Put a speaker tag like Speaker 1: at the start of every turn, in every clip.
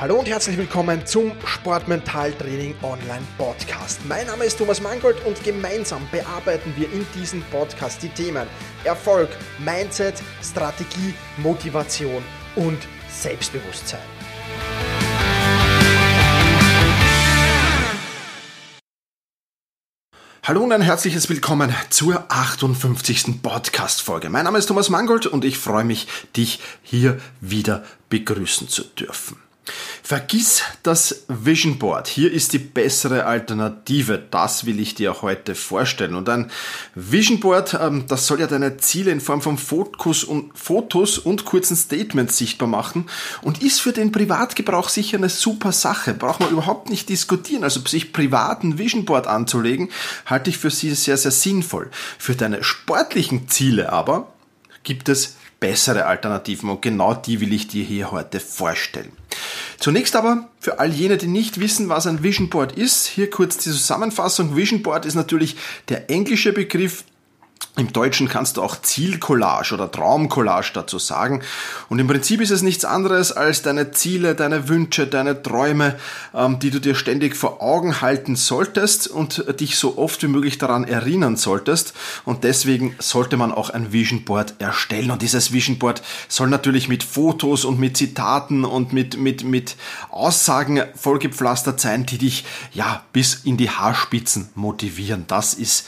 Speaker 1: Hallo und herzlich willkommen zum Sportmentaltraining Online Podcast. Mein Name ist Thomas Mangold und gemeinsam bearbeiten wir in diesem Podcast die Themen Erfolg, Mindset, Strategie, Motivation und Selbstbewusstsein. Hallo und ein herzliches Willkommen zur 58. Podcast-Folge. Mein Name ist Thomas Mangold und ich freue mich, dich hier wieder begrüßen zu dürfen. Vergiss das Vision Board. Hier ist die bessere Alternative. Das will ich dir heute vorstellen. Und ein Vision Board, ähm, das soll ja deine Ziele in Form von Fotos und, Fotos und kurzen Statements sichtbar machen und ist für den Privatgebrauch sicher eine super Sache. Braucht man überhaupt nicht diskutieren. Also sich privaten Vision Board anzulegen, halte ich für sie sehr, sehr sinnvoll. Für deine sportlichen Ziele aber gibt es bessere Alternativen und genau die will ich dir hier heute vorstellen. Zunächst aber für all jene, die nicht wissen, was ein Vision Board ist, hier kurz die Zusammenfassung. Vision Board ist natürlich der englische Begriff im Deutschen kannst du auch Zielcollage oder Traumcollage dazu sagen. Und im Prinzip ist es nichts anderes als deine Ziele, deine Wünsche, deine Träume, ähm, die du dir ständig vor Augen halten solltest und dich so oft wie möglich daran erinnern solltest. Und deswegen sollte man auch ein Vision Board erstellen. Und dieses Vision Board soll natürlich mit Fotos und mit Zitaten und mit, mit, mit Aussagen vollgepflastert sein, die dich ja bis in die Haarspitzen motivieren. Das ist,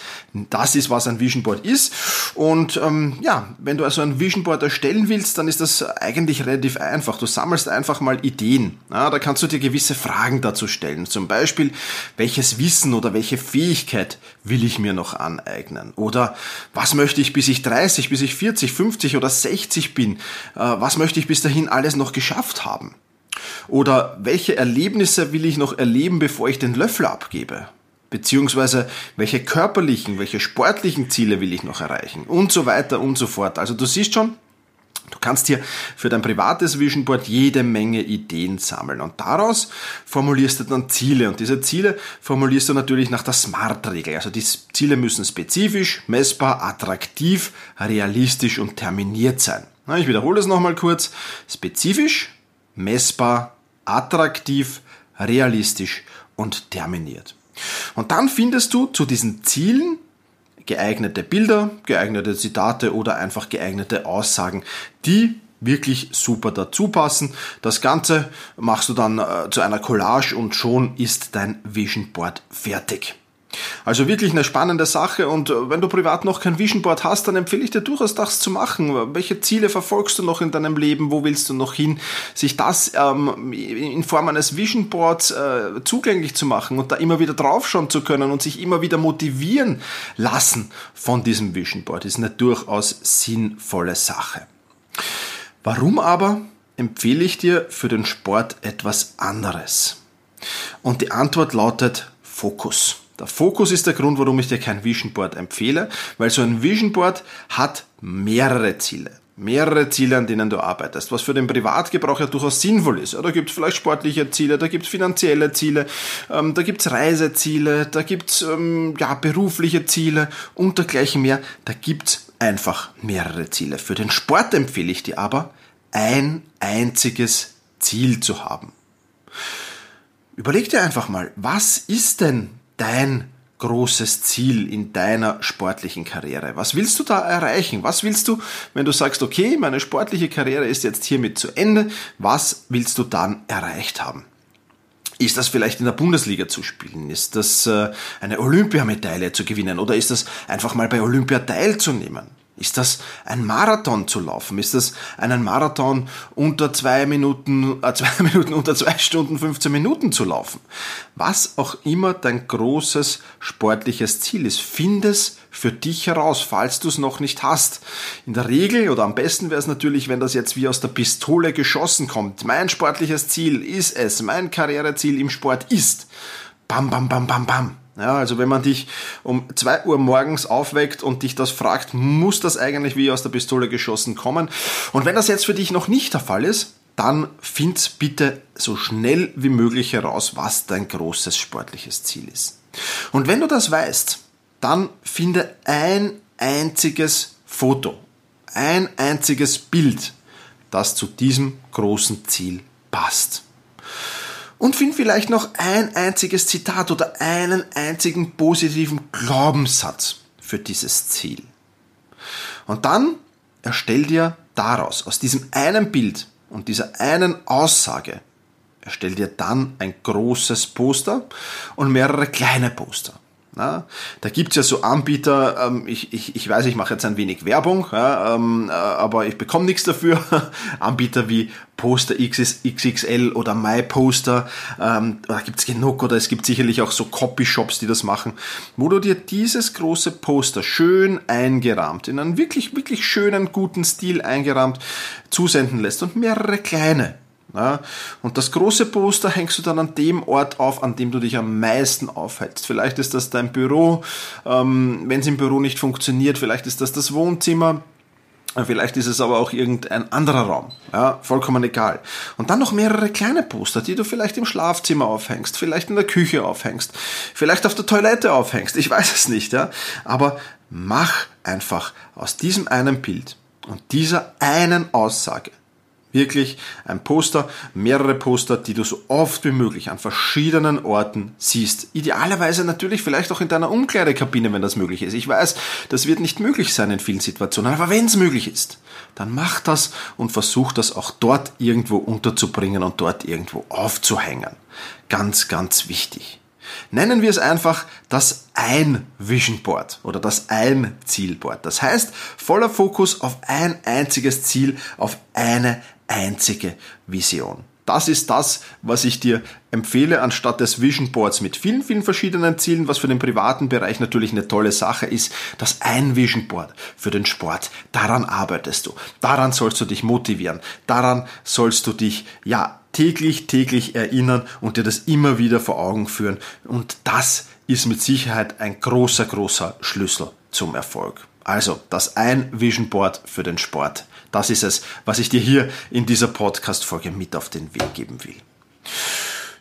Speaker 1: das ist, was ein Vision Board ist ist. Und ähm, ja, wenn du also ein Vision Board erstellen willst, dann ist das eigentlich relativ einfach. Du sammelst einfach mal Ideen. Ja, da kannst du dir gewisse Fragen dazu stellen. Zum Beispiel, welches Wissen oder welche Fähigkeit will ich mir noch aneignen? Oder was möchte ich, bis ich 30, bis ich 40, 50 oder 60 bin? Äh, was möchte ich bis dahin alles noch geschafft haben? Oder welche Erlebnisse will ich noch erleben, bevor ich den Löffel abgebe? Beziehungsweise welche körperlichen, welche sportlichen Ziele will ich noch erreichen und so weiter und so fort. Also du siehst schon, Du kannst hier für dein privates Vision Board jede Menge Ideen sammeln und daraus formulierst du dann Ziele und diese Ziele formulierst du natürlich nach der SMART-Regel. Also die Ziele müssen spezifisch, messbar, attraktiv, realistisch und terminiert sein. Ich wiederhole es nochmal kurz. Spezifisch, messbar, attraktiv, realistisch und terminiert. Und dann findest du zu diesen Zielen geeignete Bilder, geeignete Zitate oder einfach geeignete Aussagen, die wirklich super dazu passen. Das Ganze machst du dann äh, zu einer Collage und schon ist dein Vision Board fertig. Also wirklich eine spannende Sache und äh, wenn du privat noch kein Vision Board hast, dann empfehle ich dir durchaus das zu machen. Welche Ziele verfolgst du noch in deinem Leben? Wo willst du noch hin? Sich das ähm, in Form eines Vision Boards äh, zugänglich zu machen und da immer wieder draufschauen zu können und sich immer wieder motivieren lassen von diesem Vision Board ist eine durchaus sinnvolle Sache. Warum aber empfehle ich dir für den Sport etwas anderes? Und die Antwort lautet Fokus. Der Fokus ist der Grund, warum ich dir kein Vision Board empfehle, weil so ein Vision Board hat mehrere Ziele. Mehrere Ziele, an denen du arbeitest, was für den Privatgebrauch ja durchaus sinnvoll ist. Ja, da gibt es vielleicht sportliche Ziele, da gibt es finanzielle Ziele, ähm, da gibt es Reiseziele, da gibt es ähm, ja, berufliche Ziele und dergleichen mehr. Da gibt es einfach mehrere Ziele. Für den Sport empfehle ich dir aber, ein einziges Ziel zu haben. Überleg dir einfach mal, was ist denn dein großes Ziel in deiner sportlichen Karriere? Was willst du da erreichen? Was willst du, wenn du sagst, okay, meine sportliche Karriere ist jetzt hiermit zu Ende, was willst du dann erreicht haben? Ist das vielleicht in der Bundesliga zu spielen? Ist das äh, eine Olympiamedaille zu gewinnen? Oder ist das einfach mal bei Olympia teilzunehmen? Ist das ein Marathon zu laufen? Ist das einen Marathon unter zwei Minuten, äh, zwei Minuten, unter zwei Stunden, 15 Minuten zu laufen? Was auch immer dein großes sportliches Ziel ist, find es für dich heraus, falls du es noch nicht hast. In der Regel oder am besten wäre es natürlich, wenn das jetzt wie aus der Pistole geschossen kommt. Mein sportliches Ziel ist es, mein Karriereziel im Sport ist. Bam, bam, bam, bam, bam. Ja, also wenn man dich um zwei Uhr morgens aufweckt und dich das fragt, muss das eigentlich wie aus der Pistole geschossen kommen? Und wenn das jetzt für dich noch nicht der Fall ist, dann find bitte so schnell wie möglich heraus, was dein großes sportliches Ziel ist. Und wenn du das weißt, dann finde ein einziges Foto, ein einziges Bild, das zu diesem großen Ziel passt. Und find vielleicht noch ein einziges Zitat oder einen einzigen positiven Glaubenssatz für dieses Ziel. Und dann erstell dir daraus, aus diesem einen Bild und dieser einen Aussage, erstell dir dann ein großes Poster und mehrere kleine Poster. Na, da gibt's ja so Anbieter, ähm, ich, ich, ich weiß, ich mache jetzt ein wenig Werbung, ja, ähm, äh, aber ich bekomme nichts dafür. Anbieter wie Poster XXL oder MyPoster, ähm, da gibt's genug oder es gibt sicherlich auch so Copyshops, die das machen, wo du dir dieses große Poster schön eingerahmt, in einen wirklich, wirklich schönen, guten Stil eingerahmt zusenden lässt und mehrere kleine ja, und das große Poster hängst du dann an dem Ort auf, an dem du dich am meisten aufhältst. Vielleicht ist das dein Büro, ähm, wenn es im Büro nicht funktioniert, vielleicht ist das das Wohnzimmer, äh, Vielleicht ist es aber auch irgendein anderer Raum. Ja, vollkommen egal. Und dann noch mehrere kleine Poster, die du vielleicht im Schlafzimmer aufhängst, vielleicht in der Küche aufhängst, vielleicht auf der Toilette aufhängst. Ich weiß es nicht, ja. Aber mach einfach aus diesem einen Bild und dieser einen Aussage Wirklich ein Poster, mehrere Poster, die du so oft wie möglich an verschiedenen Orten siehst. Idealerweise natürlich vielleicht auch in deiner Umkleidekabine, wenn das möglich ist. Ich weiß, das wird nicht möglich sein in vielen Situationen, aber wenn es möglich ist, dann mach das und versuch das auch dort irgendwo unterzubringen und dort irgendwo aufzuhängen. Ganz, ganz wichtig. Nennen wir es einfach das ein Vision Board oder das ein Zielboard. Das heißt, voller Fokus auf ein einziges Ziel, auf eine einzige Vision. Das ist das, was ich dir empfehle, anstatt des Vision Boards mit vielen, vielen verschiedenen Zielen, was für den privaten Bereich natürlich eine tolle Sache ist. Das ein Vision Board für den Sport. Daran arbeitest du. Daran sollst du dich motivieren. Daran sollst du dich, ja, täglich, täglich erinnern und dir das immer wieder vor Augen führen. Und das ist mit Sicherheit ein großer, großer Schlüssel zum Erfolg. Also das ein Vision Board für den Sport. Das ist es, was ich dir hier in dieser Podcast-Folge mit auf den Weg geben will.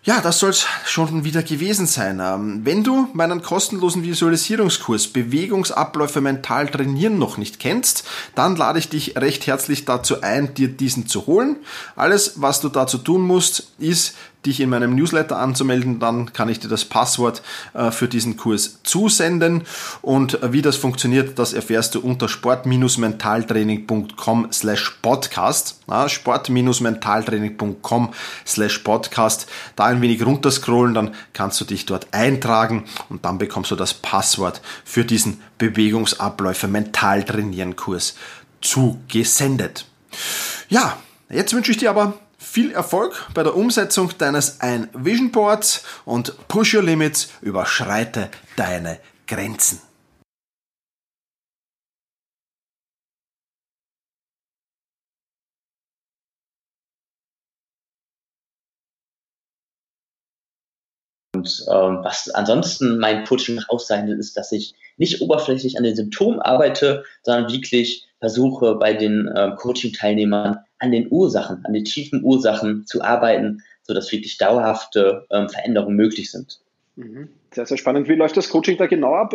Speaker 1: Ja, das soll es schon wieder gewesen sein. Ähm, wenn du meinen kostenlosen Visualisierungskurs Bewegungsabläufe mental trainieren noch nicht kennst, dann lade ich dich recht herzlich dazu ein, dir diesen zu holen. Alles, was du dazu tun musst, ist dich in meinem Newsletter anzumelden, dann kann ich dir das Passwort äh, für diesen Kurs zusenden. Und äh, wie das funktioniert, das erfährst du unter sport-mentaltraining.com slash podcast, sport-mentaltraining.com slash podcast, da ein wenig runterscrollen, dann kannst du dich dort eintragen und dann bekommst du das Passwort für diesen Bewegungsabläufe mental trainieren Kurs zugesendet. Ja, jetzt wünsche ich dir aber viel Erfolg bei der Umsetzung deines ein Vision Boards und Push Your Limits, überschreite deine Grenzen.
Speaker 2: Und ähm, was ansonsten mein Coaching nach auszeichnet, ist, dass ich nicht oberflächlich an den Symptomen arbeite, sondern wirklich versuche bei den ähm, Coaching-Teilnehmern an den Ursachen, an den tiefen Ursachen zu arbeiten, sodass wirklich dauerhafte ähm, Veränderungen möglich sind.
Speaker 1: Mhm. Sehr, sehr spannend. Wie läuft das Coaching da genau ab?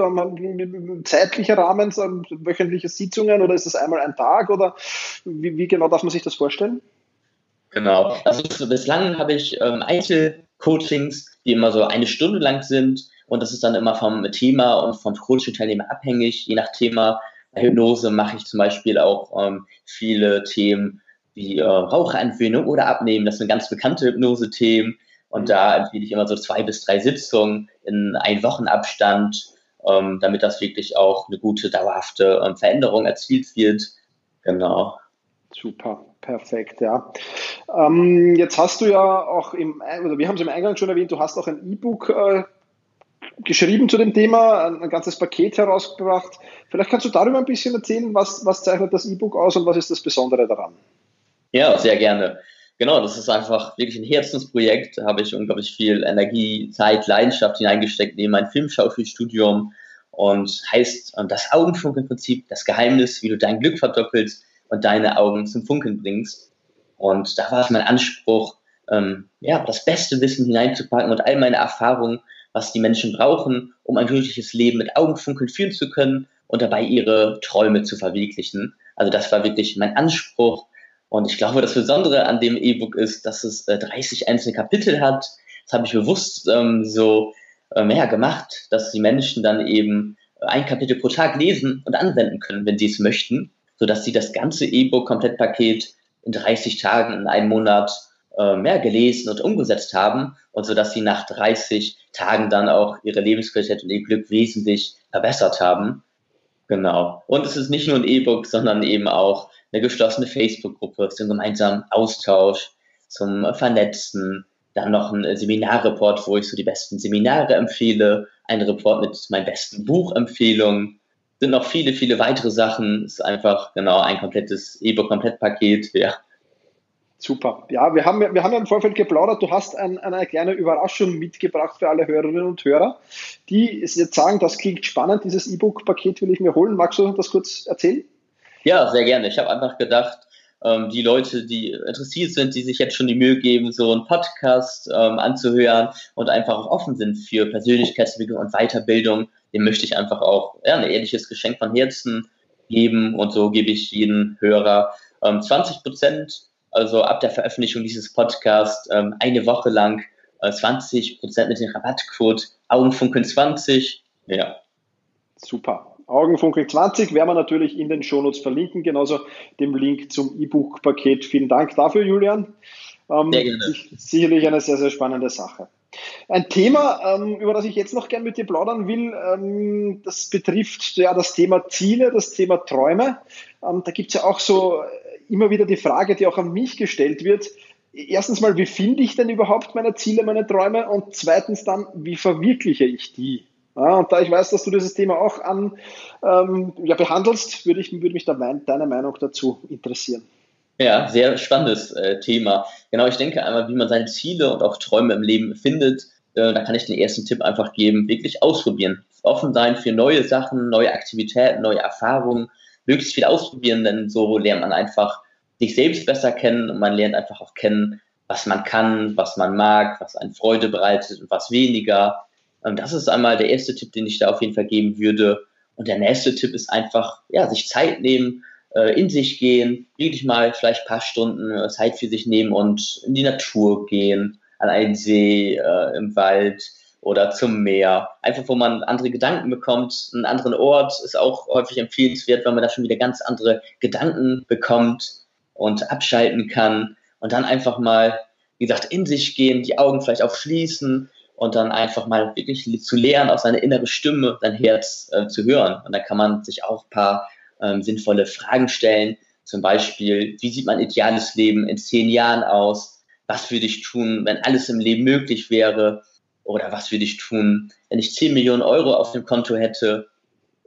Speaker 1: Zeitlicher Rahmen, wöchentliche Sitzungen oder ist es einmal ein Tag oder wie, wie, genau darf man sich das vorstellen?
Speaker 2: Genau. Also bislang habe ich ähm, Einzelcoachings, die immer so eine Stunde lang sind und das ist dann immer vom Thema und vom Coaching-Teilnehmer abhängig. Je nach Thema Hypnose mache ich zum Beispiel auch ähm, viele Themen wie äh, Rauchentwöhnung oder Abnehmen. Das sind ganz bekannte Hypnose-Themen. Und da empfehle ich immer so zwei bis drei Sitzungen in ein Wochenabstand, ähm, damit das wirklich auch eine gute, dauerhafte ähm, Veränderung erzielt wird. Genau.
Speaker 1: Super, perfekt, ja. Ähm, jetzt hast du ja auch im, oder wir haben es im Eingang schon erwähnt, du hast auch ein E-Book äh, geschrieben zu dem Thema, ein, ein, ganzes Paket herausgebracht. Vielleicht kannst du darüber ein bisschen erzählen, was, was zeichnet das E-Book aus und was ist das Besondere daran?
Speaker 2: Ja, sehr gerne. Genau, das ist einfach wirklich ein Herzensprojekt. Da habe ich unglaublich viel Energie, Zeit, Leidenschaft hineingesteckt neben mein Filmschauspielstudium und heißt das Augenfunkelprinzip, das Geheimnis, wie du dein Glück verdoppelst und deine Augen zum Funkeln bringst. Und da war es mein Anspruch, ähm, ja, das beste Wissen hineinzupacken und all meine Erfahrungen, was die Menschen brauchen, um ein glückliches Leben mit Augenfunkeln führen zu können und dabei ihre Träume zu verwirklichen. Also das war wirklich mein Anspruch, Und ich glaube, das Besondere an dem E-Book ist, dass es äh, 30 einzelne Kapitel hat. Das habe ich bewusst ähm, so ähm, ja, gemacht, dass die Menschen dann eben ein Kapitel pro Tag lesen und anwenden können, wenn sie es möchten, sodass sie das ganze E-Book-Komplettpaket in 30 Tagen, in einem Monat äh, mehr gelesen und umgesetzt haben und so dass sie nach 30 Tagen dann auch ihre Lebensqualität und ihr Glück wesentlich verbessert haben. Genau. Und es ist nicht nur ein E-Book, sondern eben auch eine geschlossene Facebook-Gruppe zum gemeinsamen Austausch, zum Vernetzen. Dann noch ein Seminarreport, wo ich so die besten Seminare empfehle. Ein Report mit meinen besten Buchempfehlungen. Sind noch viele, viele weitere Sachen. Es ist einfach genau ein komplettes E-Book-Komplettpaket. Ja,
Speaker 3: Super. Ja, wir haben, wir haben ja im Vorfeld geplaudert. Du hast ein, eine kleine Überraschung mitgebracht für alle Hörerinnen und Hörer, die jetzt sagen, das klingt spannend, dieses E-Book-Paket will ich mir holen. Magst du das kurz erzählen?
Speaker 2: Ja, sehr gerne. Ich habe einfach gedacht, ähm, die Leute, die interessiert sind, die sich jetzt schon die Mühe geben, so einen Podcast ähm, anzuhören und einfach auch offen sind für Persönlichkeitsentwicklung und Weiterbildung, dem möchte ich einfach auch ja, ein ehrliches Geschenk von Herzen geben und so gebe ich jedem Hörer ähm, 20 Prozent also ab der Veröffentlichung dieses Podcasts ähm, eine Woche lang äh, 20 Prozent mit dem Rabattcode Augenfunkeln 20. Ja.
Speaker 3: Super. Augenfunkeln 20 werden wir natürlich in den Shownotes verlinken, genauso dem Link zum E-Book-Paket. Vielen Dank dafür, Julian. Ähm, sehr gerne. Sicherlich eine sehr, sehr spannende Sache. Ein Thema, ähm, über das ich jetzt noch gern mit dir plaudern will, ähm, das betrifft ja das Thema Ziele, das Thema Träume. Ähm, da gibt es ja auch so immer wieder die Frage, die auch an mich gestellt wird. Erstens mal, wie finde ich denn überhaupt meine Ziele, meine Träume? Und zweitens dann, wie verwirkliche ich die? Ja, und da ich weiß, dass du dieses Thema auch an, ähm, ja, behandelst, würde, ich, würde mich da mein, deine Meinung dazu interessieren.
Speaker 2: Ja, sehr spannendes äh, Thema. Genau, ich denke einmal, wie man seine Ziele und auch Träume im Leben findet. Äh, da kann ich den ersten Tipp einfach geben, wirklich ausprobieren. Offen sein für neue Sachen, neue Aktivitäten, neue Erfahrungen möglichst viel ausprobieren, denn so lernt man einfach sich selbst besser kennen und man lernt einfach auch kennen, was man kann, was man mag, was einen Freude bereitet und was weniger. Das ist einmal der erste Tipp, den ich da auf jeden Fall geben würde. Und der nächste Tipp ist einfach, ja, sich Zeit nehmen, äh, in sich gehen, wirklich mal vielleicht ein paar Stunden äh, Zeit für sich nehmen und in die Natur gehen, an einen See, äh, im Wald, oder zum Meer. Einfach, wo man andere Gedanken bekommt. Einen anderen Ort ist auch häufig empfehlenswert, weil man da schon wieder ganz andere Gedanken bekommt und abschalten kann. Und dann einfach mal, wie gesagt, in sich gehen, die Augen vielleicht auch schließen und dann einfach mal wirklich zu lernen, auf seine innere Stimme, sein Herz äh, zu hören. Und da kann man sich auch ein paar ähm, sinnvolle Fragen stellen. Zum Beispiel, wie sieht mein ideales Leben in zehn Jahren aus? Was würde ich tun, wenn alles im Leben möglich wäre? Oder was würde ich tun, wenn ich 10 Millionen Euro auf dem Konto hätte?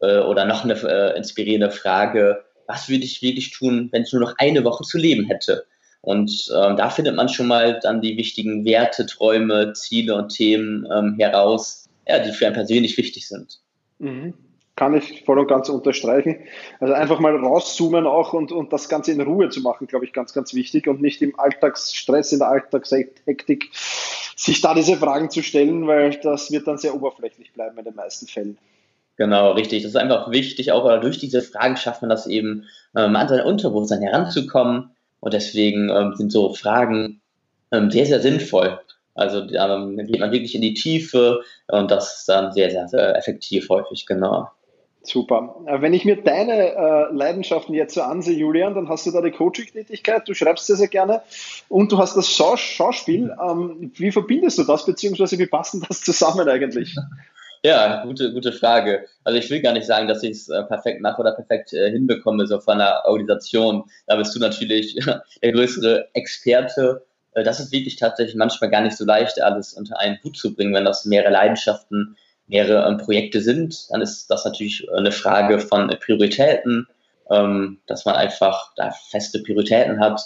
Speaker 2: Äh, oder noch eine äh, inspirierende Frage, was würde ich wirklich tun, wenn ich nur noch eine Woche zu leben hätte? Und ähm, da findet man schon mal dann die wichtigen Werte, Träume, Ziele und Themen ähm, heraus, ja, die für einen persönlich wichtig sind.
Speaker 3: Mhm kann ich voll und ganz unterstreichen. Also einfach mal rauszoomen auch und, und das Ganze in Ruhe zu machen, glaube ich, ganz, ganz wichtig und nicht im Alltagsstress, in der Alltagshektik sich da diese Fragen zu stellen, weil das wird dann sehr oberflächlich bleiben in den meisten Fällen.
Speaker 2: Genau, richtig. Das ist einfach wichtig, auch durch diese Fragen schafft man das eben, ähm, an sein Unterbewusstsein heranzukommen. Und deswegen ähm, sind so Fragen ähm, sehr, sehr sinnvoll. Also ähm, geht man wirklich in die Tiefe und das ist dann sehr, sehr, sehr effektiv häufig, genau.
Speaker 3: Super. Äh, wenn ich mir deine äh, Leidenschaften jetzt so ansehe, Julian, dann hast du da die Coaching-Tätigkeit, du schreibst sehr, sehr gerne und du hast das Schaus Schauspiel. Ähm, wie verbindest du das, beziehungsweise wie passt denn das zusammen eigentlich?
Speaker 2: Ja, gute, gute Frage. Also ich will gar nicht sagen, dass ich es äh, perfekt mache oder perfekt äh, hinbekomme, so von einer Organisation. Da bist du natürlich der größere Experte. Äh, das ist wirklich tatsächlich manchmal gar nicht so leicht, alles unter einen Hut zu bringen, wenn das mehrere Leidenschaften mehrere ähm, Projekte sind, dann ist das natürlich eine Frage von Prioritäten, ähm, dass man einfach da feste Prioritäten hat,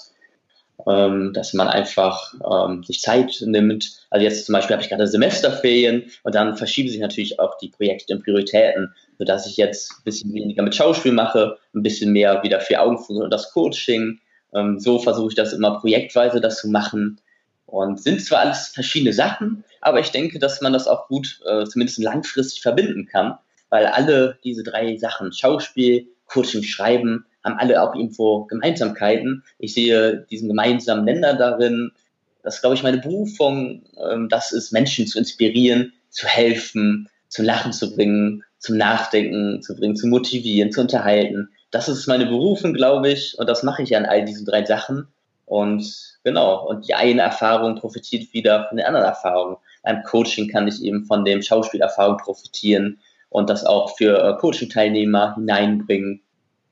Speaker 2: ähm, dass man einfach ähm, sich Zeit nimmt. Also jetzt zum Beispiel habe ich gerade Semesterferien und dann verschieben sich natürlich auch die Projekte und Prioritäten, sodass ich jetzt ein bisschen weniger mit Schauspiel mache, ein bisschen mehr wieder für Augenfunkeln und das Coaching. Ähm, so versuche ich das immer projektweise das zu machen. Und sind zwar alles verschiedene Sachen, aber ich denke, dass man das auch gut, äh, zumindest langfristig verbinden kann, weil alle diese drei Sachen, Schauspiel, Coaching, Schreiben, haben alle auch irgendwo Gemeinsamkeiten. Ich sehe diesen gemeinsamen Nenner darin. Das ist, glaube ich, meine Berufung. Ähm, das ist, Menschen zu inspirieren, zu helfen, zum Lachen zu bringen, zum Nachdenken zu bringen, zu motivieren, zu unterhalten. Das ist meine Berufung, glaube ich. Und das mache ich an all diesen drei Sachen. Und genau, und die eine Erfahrung profitiert wieder von den anderen Erfahrungen. Beim Coaching kann ich eben von dem Schauspielerfahrung profitieren und das auch für äh, Coaching-Teilnehmer hineinbringen.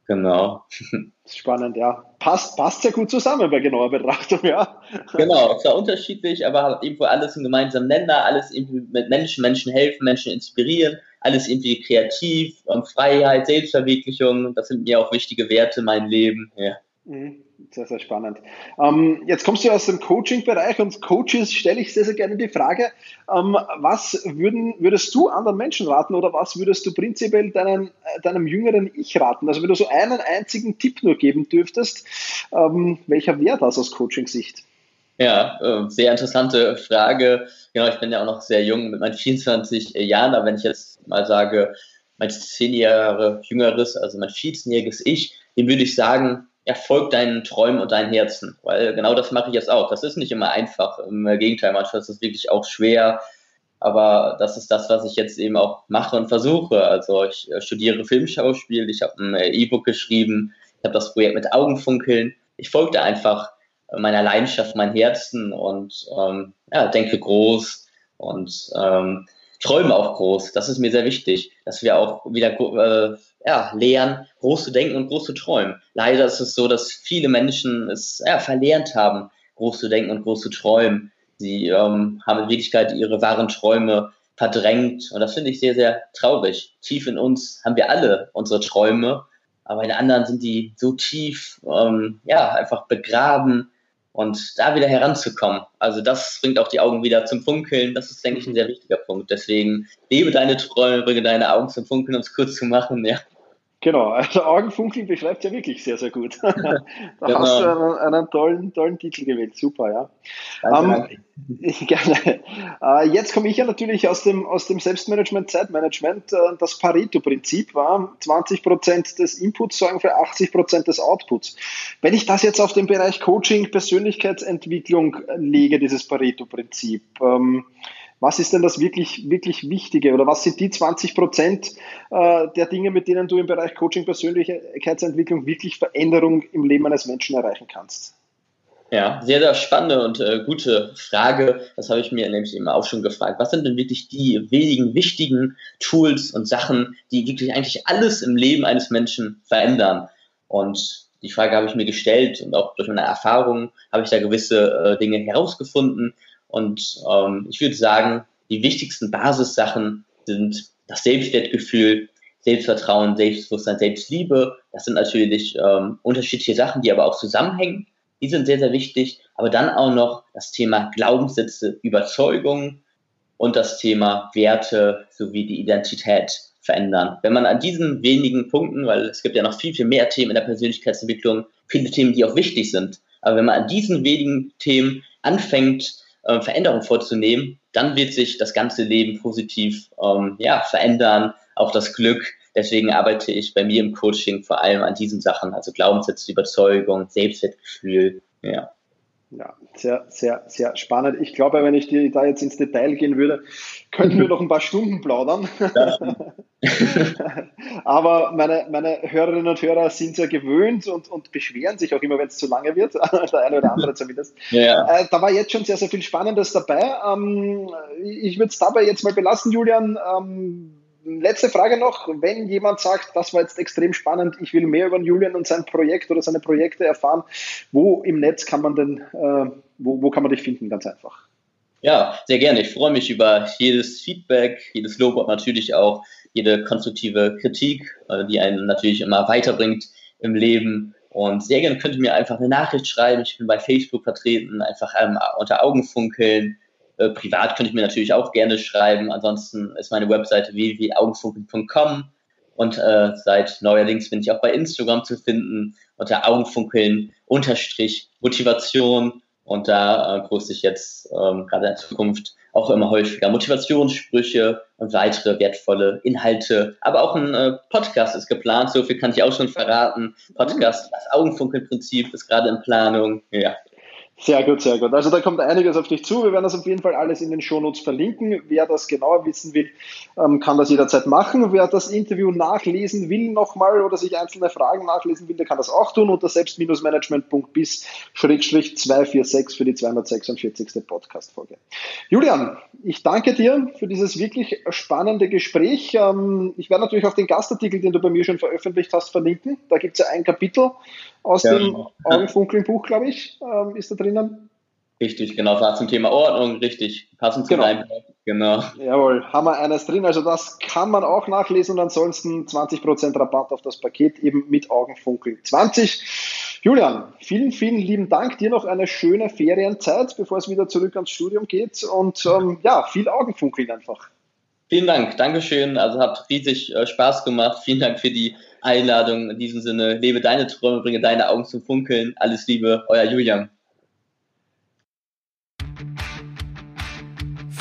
Speaker 2: Genau.
Speaker 3: Spannend, ja. Passt, passt sehr gut zusammen bei genauer Betrachtung, ja.
Speaker 2: Genau, zwar unterschiedlich, aber irgendwo alles im gemeinsamen Nenner, alles irgendwie mit Menschen, Menschen helfen, Menschen inspirieren, alles irgendwie kreativ, Freiheit, Selbstverwirklichung, das sind mir auch wichtige Werte in meinem Leben, ja.
Speaker 3: Mhm. Sehr, sehr spannend. Ähm, jetzt kommst du aus dem Coaching-Bereich und Coaches stelle ich sehr, sehr gerne die Frage, ähm, was würden, würdest du anderen Menschen raten oder was würdest du prinzipiell deinen, äh, deinem jüngeren Ich raten? Also wenn du so einen einzigen Tipp nur geben dürftest, ähm, welcher wäre das aus Coaching-Sicht?
Speaker 2: Ja, äh, sehr interessante Frage. Genau, ich bin ja auch noch sehr jung mit meinen 24 Jahren, aber wenn ich jetzt mal sage, mein zehn Jahre jüngeres, also mein 14-jähriges Ich, dem würde ich sagen, erfolg deinen Träumen und deinen Herzen. Weil genau das mache ich jetzt auch. Das ist nicht immer einfach. Im Gegenteil, manchmal ist es wirklich auch schwer. Aber das ist das, was ich jetzt eben auch mache und versuche. Also ich äh, studiere Filmschauspiel, ich habe ein äh, E-Book geschrieben, ich habe das Projekt mit Augenfunkeln. Ich folgte einfach meiner Leidenschaft, meinem Herzen und ähm, ja, denke groß und ähm, träume auch groß. Das ist mir sehr wichtig, dass wir auch wieder äh, ja, lernen, groß zu denken und groß zu träumen. Leider ist es so, dass viele Menschen es ja, verlernt haben, groß zu denken und groß zu träumen. Sie ähm, haben in Wirklichkeit ihre wahren Träume verdrängt und das finde ich sehr, sehr traurig. Tief in uns haben wir alle unsere Träume, aber in anderen sind die so tief, ähm, ja, einfach begraben und da wieder heranzukommen. Also das bringt auch die Augen wieder zum Funkeln. Das ist, denke ich, ein sehr wichtiger Punkt. Deswegen lebe deine Träume, bringe deine Augen zum Funkeln, um es kurz zu machen. Ja.
Speaker 3: Genau, also Augenfunkeln beschreibt ja wirklich sehr, sehr gut. da genau. hast du einen, einen, tollen, tollen Titel gewählt. Super, ja. Danke, ähm, danke. Gerne. Äh, jetzt komme ich ja natürlich aus dem, aus dem Selbstmanagement, Zeitmanagement. Äh, das Pareto-Prinzip war 20 Prozent des Inputs sorgen für 80 Prozent des Outputs. Wenn ich das jetzt auf den Bereich Coaching, Persönlichkeitsentwicklung lege, dieses Pareto-Prinzip, ähm, was ist denn das wirklich, wirklich Wichtige oder was sind die 20 Prozent äh, der Dinge, mit denen du im Bereich Coaching, Persönlichkeitsentwicklung wirklich Veränderung im Leben eines Menschen erreichen kannst?
Speaker 2: Ja, sehr, sehr spannende und äh, gute Frage. Das habe ich mir nämlich immer auch schon gefragt. Was sind denn wirklich die wenigen wichtigen Tools und Sachen, die wirklich eigentlich alles im Leben eines Menschen verändern? Und die Frage habe ich mir gestellt und auch durch meine Erfahrungen habe ich da gewisse äh, Dinge herausgefunden. Und ähm, ich würde sagen, die wichtigsten Basissachen sind das Selbstwertgefühl, Selbstvertrauen, Selbstbewusstsein, Selbstliebe. Das sind natürlich ähm, unterschiedliche Sachen, die aber auch zusammenhängen. Die sind sehr, sehr wichtig. Aber dann auch noch das Thema Glaubenssätze, Überzeugungen und das Thema Werte sowie die Identität verändern. Wenn man an diesen wenigen Punkten, weil es gibt ja noch viel, viel mehr Themen in der Persönlichkeitsentwicklung, viele Themen, die auch wichtig sind, aber wenn man an diesen wenigen Themen anfängt, äh, Veränderungen vorzunehmen, dann wird sich das ganze Leben positiv ähm, ja, verändern, auch das Glück. Deswegen arbeite ich bei mir im Coaching vor allem an diesen Sachen, also Glaubenssätze, Überzeugung, Selbstwertgefühl, ja.
Speaker 3: Ja, sehr, sehr, sehr spannend. Ich glaube, wenn ich die, da jetzt ins Detail gehen würde, könnten wir noch ein paar Stunden plaudern. Aber meine, meine Hörerinnen und Hörer sind ja gewöhnt und, und beschweren sich auch immer, wenn es zu lange wird. Der eine oder andere zumindest. Ja. Äh, da war jetzt schon sehr, sehr viel Spannendes dabei. Ähm, ich würde es dabei jetzt mal belassen, Julian. Ähm, letzte Frage noch. Wenn jemand sagt, das war jetzt extrem spannend, ich will mehr über Julian und sein Projekt oder seine Projekte erfahren, wo im Netz kann man denn, äh, wo, wo kann man dich finden? Ganz einfach.
Speaker 2: Ja, sehr gerne. Ich freue mich über jedes Feedback, jedes Lob und natürlich auch jede konstruktive Kritik, äh, die einen natürlich immer weiterbringt im Leben. Und sehr gerne könnt ihr mir einfach eine Nachricht schreiben. Ich bin bei Facebook vertreten, einfach ähm, unter Augenfunkeln äh, privat könnte ich mir natürlich auch gerne schreiben. Ansonsten ist meine Webseite www.augenfunkeln.com und äh, seit neuerdings bin ich auch bei Instagram zu finden unter Augenfunkeln unterstrich Motivation und da äh, poste ich jetzt ähm, gerade in Zukunft auch immer häufiger Motivationssprüche weitere wertvolle Inhalte. Aber auch ein äh, Podcast ist geplant, so viel kann ich auch schon verraten. Podcast, das Augenfunkelprinzip ist gerade in Planung. Ja.
Speaker 3: Sehr gut, sehr gut. Also da kommt einiges auf dich zu. Wir werden das auf jeden Fall alles in den Shownotes verlinken. Wer das genauer wissen will, ähm, kann das jederzeit machen. Wer das Interview nachlesen will nochmal oder sich einzelne Fragen nachlesen will, der kann das auch tun unter selbst-management.bis-246 für die 246. Podcast-Folge. Julian, ich danke dir für dieses wirklich spannende Gespräch. Ähm, ich werde natürlich auch den Gastartikel, den du bei mir schon veröffentlicht hast, verlinken. Da gibt es ja ein Kapitel aus ja. dem Augenfunkeln-Buch, glaube ich, ähm, ist da drinnen.
Speaker 2: Richtig, genau, war zum Thema Ordnung, richtig, passend zu genau. deinem
Speaker 3: genau. Jawohl, haben wir eines drin, also das kann man auch nachlesen und ansonsten 20% Rabatt auf das Paket eben mit Augenfunkeln 20. Julian, vielen, vielen lieben Dank, dir noch eine schöne Ferienzeit, bevor es wieder zurück ans Studium geht und ähm, ja, viel Augenfunkeln einfach.
Speaker 2: Vielen Dank, Dankeschön, also hat riesig äh, Spaß gemacht, vielen Dank für die Einladung. In diesem Sinne, lebe deine Träume, bringe deine Augen zum Funkeln. Alles Liebe, euer Julian.